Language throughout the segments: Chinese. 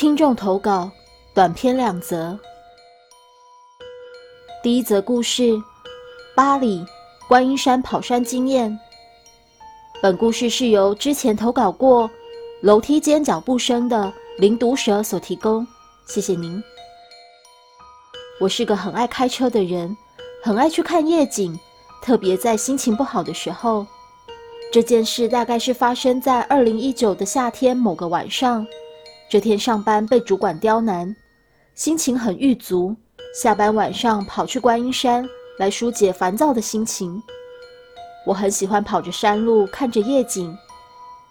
听众投稿短篇两则。第一则故事：巴黎观音山跑山经验。本故事是由之前投稿过楼梯间脚步声的零毒蛇所提供，谢谢您。我是个很爱开车的人，很爱去看夜景，特别在心情不好的时候。这件事大概是发生在二零一九的夏天某个晚上。这天上班被主管刁难，心情很郁卒。下班晚上跑去观音山来疏解烦躁的心情。我很喜欢跑着山路，看着夜景。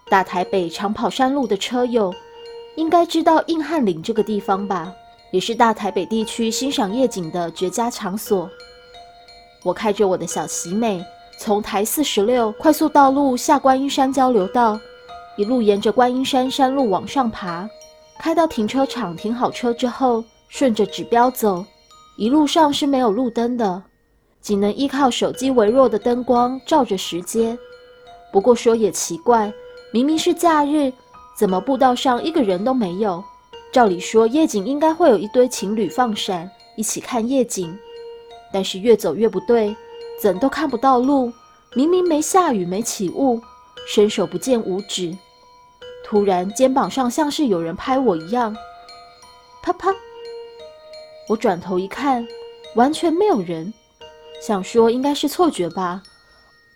大台北常跑山路的车友应该知道硬汉岭这个地方吧，也是大台北地区欣赏夜景的绝佳场所。我开着我的小喜美。从台四十六快速道路下观音山交流道，一路沿着观音山山路往上爬，开到停车场停好车之后，顺着指标走。一路上是没有路灯的，仅能依靠手机微弱的灯光照着石阶。不过说也奇怪，明明是假日，怎么步道上一个人都没有？照理说夜景应该会有一堆情侣放闪一起看夜景，但是越走越不对。怎都看不到路，明明没下雨，没起雾，伸手不见五指。突然，肩膀上像是有人拍我一样，啪啪。我转头一看，完全没有人。想说应该是错觉吧，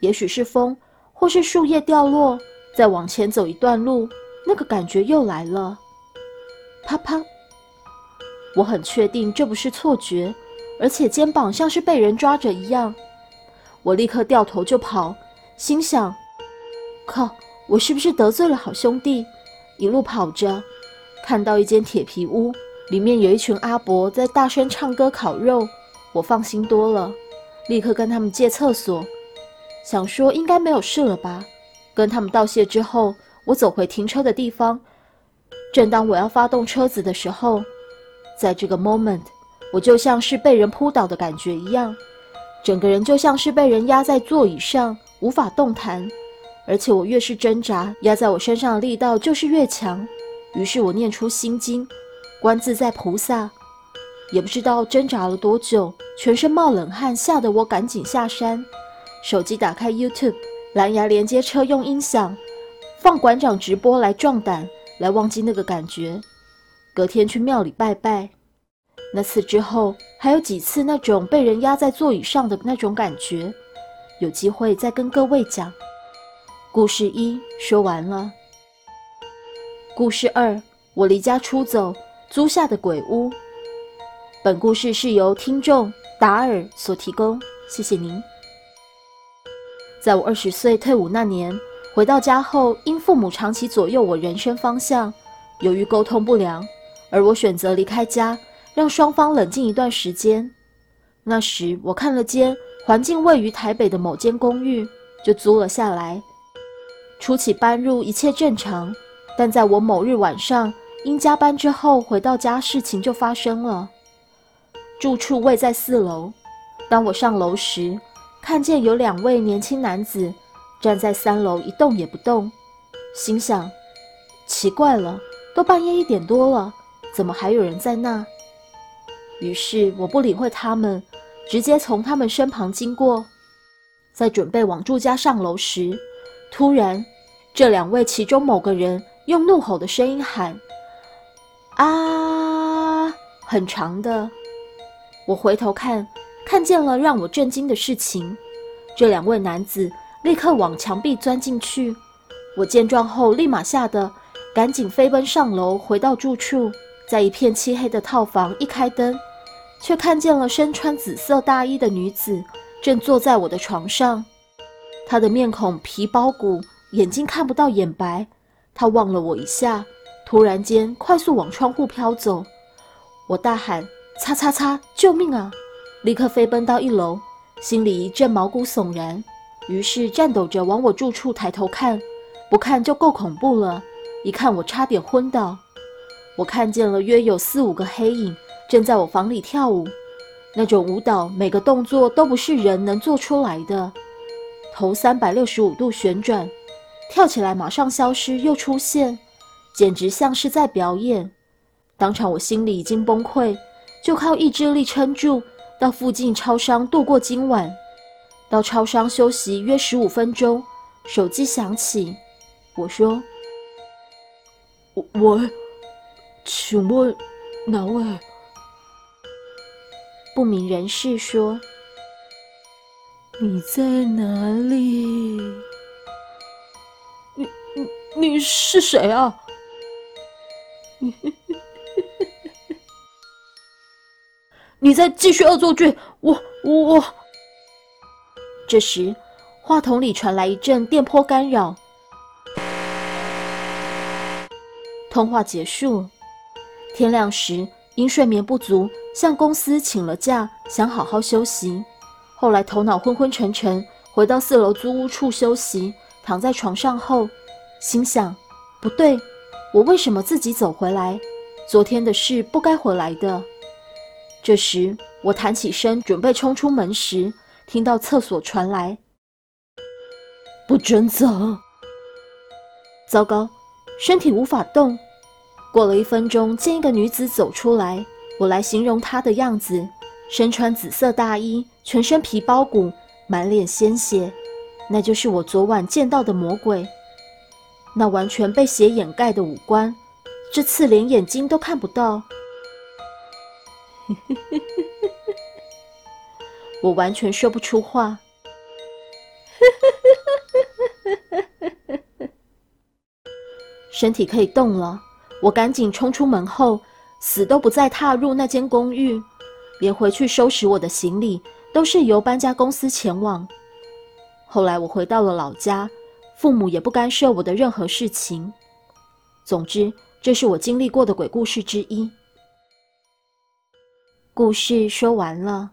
也许是风，或是树叶掉落。再往前走一段路，那个感觉又来了，啪啪。我很确定这不是错觉，而且肩膀像是被人抓着一样。我立刻掉头就跑，心想：“靠，我是不是得罪了好兄弟？”一路跑着，看到一间铁皮屋，里面有一群阿伯在大声唱歌、烤肉，我放心多了，立刻跟他们借厕所，想说应该没有事了吧。跟他们道谢之后，我走回停车的地方。正当我要发动车子的时候，在这个 moment，我就像是被人扑倒的感觉一样。整个人就像是被人压在座椅上，无法动弹，而且我越是挣扎，压在我身上的力道就是越强。于是我念出心经，观自在菩萨。也不知道挣扎了多久，全身冒冷汗，吓得我赶紧下山，手机打开 YouTube，蓝牙连接车用音响，放馆长直播来壮胆，来忘记那个感觉。隔天去庙里拜拜。那次之后，还有几次那种被人压在座椅上的那种感觉，有机会再跟各位讲。故事一说完了。故事二，我离家出走租下的鬼屋。本故事是由听众达尔所提供，谢谢您。在我二十岁退伍那年，回到家后，因父母长期左右我人生方向，由于沟通不良，而我选择离开家。让双方冷静一段时间。那时我看了间环境位于台北的某间公寓，就租了下来。初期搬入一切正常，但在我某日晚上因加班之后回到家，事情就发生了。住处位在四楼，当我上楼时，看见有两位年轻男子站在三楼一动也不动，心想：奇怪了，都半夜一点多了，怎么还有人在那？于是我不理会他们，直接从他们身旁经过。在准备往住家上楼时，突然，这两位其中某个人用怒吼的声音喊：“啊！”很长的。我回头看，看见了让我震惊的事情：这两位男子立刻往墙壁钻进去。我见状后，立马吓得赶紧飞奔上楼，回到住处。在一片漆黑的套房，一开灯，却看见了身穿紫色大衣的女子正坐在我的床上。她的面孔皮包骨，眼睛看不到眼白。他望了我一下，突然间快速往窗户飘走。我大喊：“擦擦擦！救命啊！”立刻飞奔到一楼，心里一阵毛骨悚然。于是颤抖着往我住处抬头看，不看就够恐怖了，一看我差点昏倒。我看见了约有四五个黑影正在我房里跳舞，那种舞蹈每个动作都不是人能做出来的，头三百六十五度旋转，跳起来马上消失又出现，简直像是在表演。当场我心里已经崩溃，就靠意志力撑住，到附近超商度过今晚。到超商休息约十五分钟，手机响起，我说：“喂，请问哪位？”不明人士说：“你在哪里？你是谁啊？” 你在继续恶作剧？我我。这时，话筒里传来一阵电波干扰，通话结束。天亮时，因睡眠不足，向公司请了假，想好好休息。后来头脑昏昏沉沉，回到四楼租屋处休息，躺在床上后，心想：不对，我为什么自己走回来？昨天的事不该回来的。这时，我弹起身准备冲出门时，听到厕所传来：“不准走！”糟糕，身体无法动。过了一分钟，见一个女子走出来，我来形容她的样子：身穿紫色大衣，全身皮包骨，满脸鲜血，那就是我昨晚见到的魔鬼。那完全被血掩盖的五官，这次连眼睛都看不到。我完全说不出话。身体可以动了，我赶紧冲出门后，死都不再踏入那间公寓，连回去收拾我的行李都是由搬家公司前往。后来我回到了老家，父母也不干涉我的任何事情。总之，这是我经历过的鬼故事之一。故事说完了。